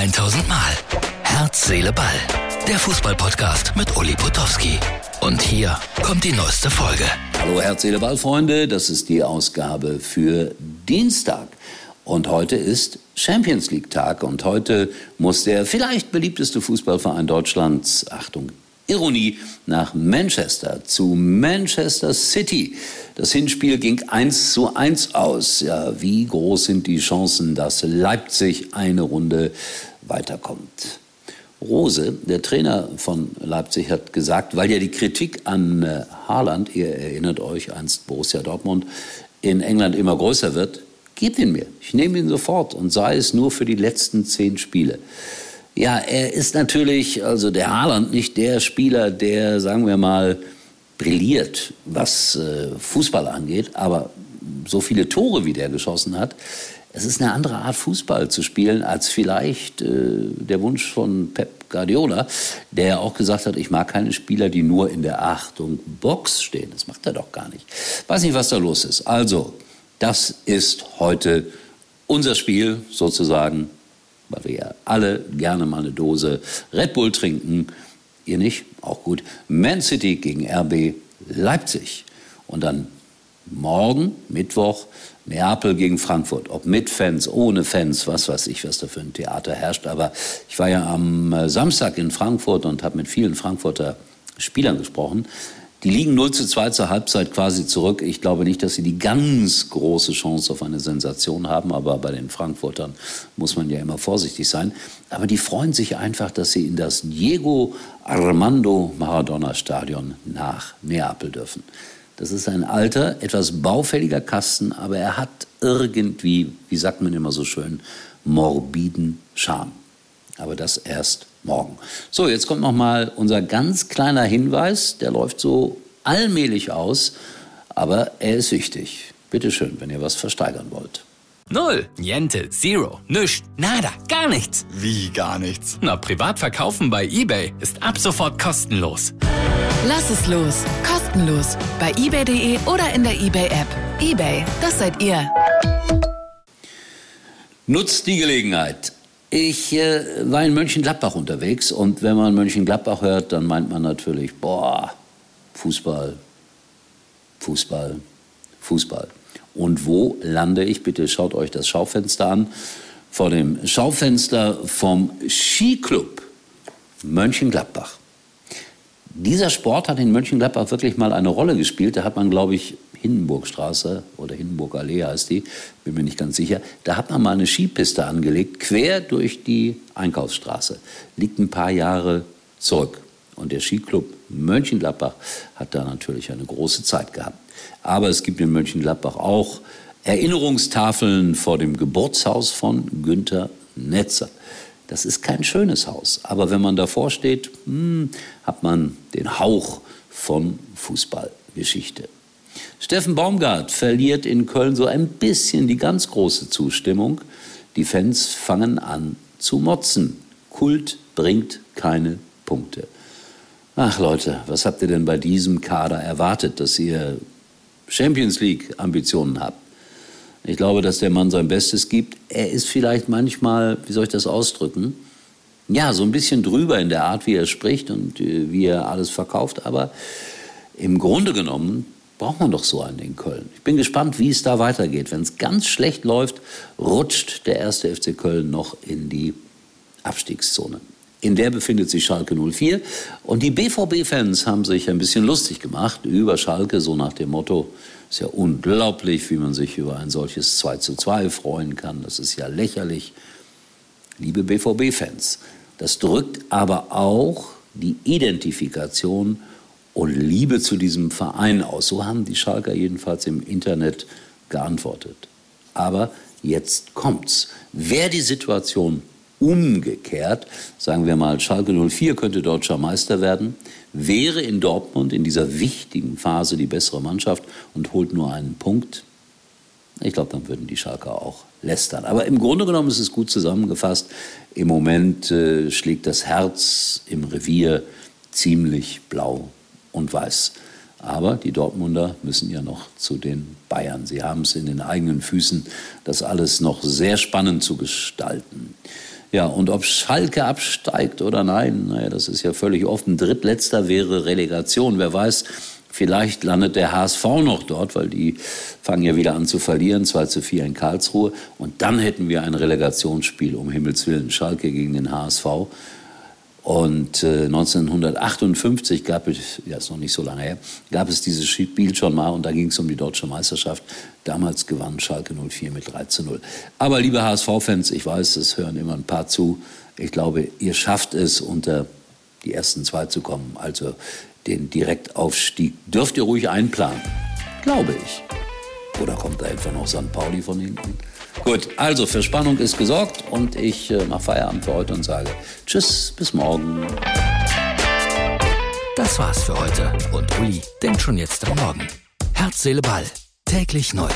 1000 Mal. Herz, Seele, Ball. Der Fußballpodcast mit Uli Potowski. Und hier kommt die neueste Folge. Hallo Herz, Seele, Ball, Freunde. Das ist die Ausgabe für Dienstag. Und heute ist Champions League Tag. Und heute muss der vielleicht beliebteste Fußballverein Deutschlands, Achtung, Ironie, nach Manchester zu Manchester City. Das Hinspiel ging 1 zu 1 aus. Ja, wie groß sind die Chancen, dass Leipzig eine Runde weiterkommt? Rose, der Trainer von Leipzig, hat gesagt, weil ja die Kritik an äh, Haaland, ihr erinnert euch, einst Borussia Dortmund, in England immer größer wird, gebt ihn mir. Ich nehme ihn sofort und sei es nur für die letzten zehn Spiele. Ja, er ist natürlich, also der Haaland, nicht der Spieler, der, sagen wir mal, brilliert, was äh, Fußball angeht, aber so viele Tore, wie der geschossen hat, es ist eine andere Art Fußball zu spielen als vielleicht äh, der Wunsch von Pep Guardiola, der auch gesagt hat, ich mag keine Spieler, die nur in der Achtung Box stehen. Das macht er doch gar nicht. Weiß nicht, was da los ist. Also, das ist heute unser Spiel sozusagen weil wir ja alle gerne mal eine Dose Red Bull trinken. Ihr nicht? Auch gut. Man City gegen RB Leipzig. Und dann morgen, Mittwoch, Neapel gegen Frankfurt. Ob mit Fans, ohne Fans, was weiß ich, was da für ein Theater herrscht. Aber ich war ja am äh, Samstag in Frankfurt und habe mit vielen Frankfurter Spielern gesprochen. Die liegen 0 zu 2 zur Halbzeit quasi zurück. Ich glaube nicht, dass sie die ganz große Chance auf eine Sensation haben, aber bei den Frankfurtern muss man ja immer vorsichtig sein. Aber die freuen sich einfach, dass sie in das Diego Armando Maradona Stadion nach Neapel dürfen. Das ist ein alter, etwas baufälliger Kasten, aber er hat irgendwie, wie sagt man immer so schön, morbiden Charme. Aber das erst morgen. So, jetzt kommt noch mal unser ganz kleiner Hinweis. Der läuft so allmählich aus, aber er ist wichtig. Bitte schön, wenn ihr was versteigern wollt. Null, Niente, Zero, nüscht, nada, gar nichts. Wie gar nichts? Na, privat verkaufen bei eBay ist ab sofort kostenlos. Lass es los, kostenlos bei eBay.de oder in der eBay-App. eBay, das seid ihr. Nutzt die Gelegenheit. Ich äh, war in Mönchengladbach unterwegs und wenn man Mönchengladbach hört, dann meint man natürlich, boah, Fußball, Fußball, Fußball. Und wo lande ich? Bitte schaut euch das Schaufenster an. Vor dem Schaufenster vom Skiclub Mönchengladbach. Dieser Sport hat in Mönchengladbach wirklich mal eine Rolle gespielt. Da hat man, glaube ich, Hindenburgstraße oder Hindenburgallee heißt die, bin mir nicht ganz sicher. Da hat man mal eine Skipiste angelegt, quer durch die Einkaufsstraße. Liegt ein paar Jahre zurück. Und der Skiclub Mönchengladbach hat da natürlich eine große Zeit gehabt. Aber es gibt in Mönchengladbach auch Erinnerungstafeln vor dem Geburtshaus von Günter Netzer. Das ist kein schönes Haus, aber wenn man davor steht, hm, hat man den Hauch von Fußballgeschichte. Steffen Baumgart verliert in Köln so ein bisschen die ganz große Zustimmung. Die Fans fangen an zu motzen. Kult bringt keine Punkte. Ach Leute, was habt ihr denn bei diesem Kader erwartet, dass ihr Champions League Ambitionen habt? Ich glaube, dass der Mann sein Bestes gibt. Er ist vielleicht manchmal, wie soll ich das ausdrücken? Ja, so ein bisschen drüber in der Art, wie er spricht und äh, wie er alles verkauft. Aber im Grunde genommen braucht man doch so einen in Köln. Ich bin gespannt, wie es da weitergeht. Wenn es ganz schlecht läuft, rutscht der erste FC Köln noch in die Abstiegszone. In der befindet sich Schalke 04. Und die BVB-Fans haben sich ein bisschen lustig gemacht über Schalke, so nach dem Motto, ist ja unglaublich, wie man sich über ein solches 2 zu 2 freuen kann. Das ist ja lächerlich. Liebe BVB-Fans, das drückt aber auch die Identifikation und Liebe zu diesem Verein aus. So haben die Schalker jedenfalls im Internet geantwortet. Aber jetzt kommt's. Wäre die Situation umgekehrt, sagen wir mal, Schalke 04 könnte deutscher Meister werden, wäre in Dortmund in dieser wichtigen Phase die bessere Mannschaft und holt nur einen Punkt, ich glaube, dann würden die Schalker auch lästern. Aber im Grunde genommen ist es gut zusammengefasst. Im Moment äh, schlägt das Herz im Revier ziemlich blau und weiß. Aber die Dortmunder müssen ja noch zu den Bayern. Sie haben es in den eigenen Füßen, das alles noch sehr spannend zu gestalten. Ja, und ob Schalke absteigt oder nein, naja, das ist ja völlig offen. Drittletzter wäre Relegation. Wer weiß, vielleicht landet der HSV noch dort, weil die fangen ja wieder an zu verlieren, 2 zu 4 in Karlsruhe. Und dann hätten wir ein Relegationsspiel, um Himmels Willen, Schalke gegen den HSV. Und äh, 1958 gab es, ja ist noch nicht so lange her, gab es dieses Spiel schon mal und da ging es um die deutsche Meisterschaft. Damals gewann Schalke 04 mit 3 zu 0. Aber liebe HSV-Fans, ich weiß, es hören immer ein paar zu. Ich glaube, ihr schafft es, unter die ersten zwei zu kommen. Also den Direktaufstieg dürft ihr ruhig einplanen. Glaube ich. Oder kommt da etwa noch St. Pauli von hinten? Gut, also für Spannung ist gesorgt und ich äh, mache Feierabend für heute und sage Tschüss, bis morgen. Das war's für heute und Uli denkt schon jetzt am Morgen. Herz, Seele, Ball. Täglich neu.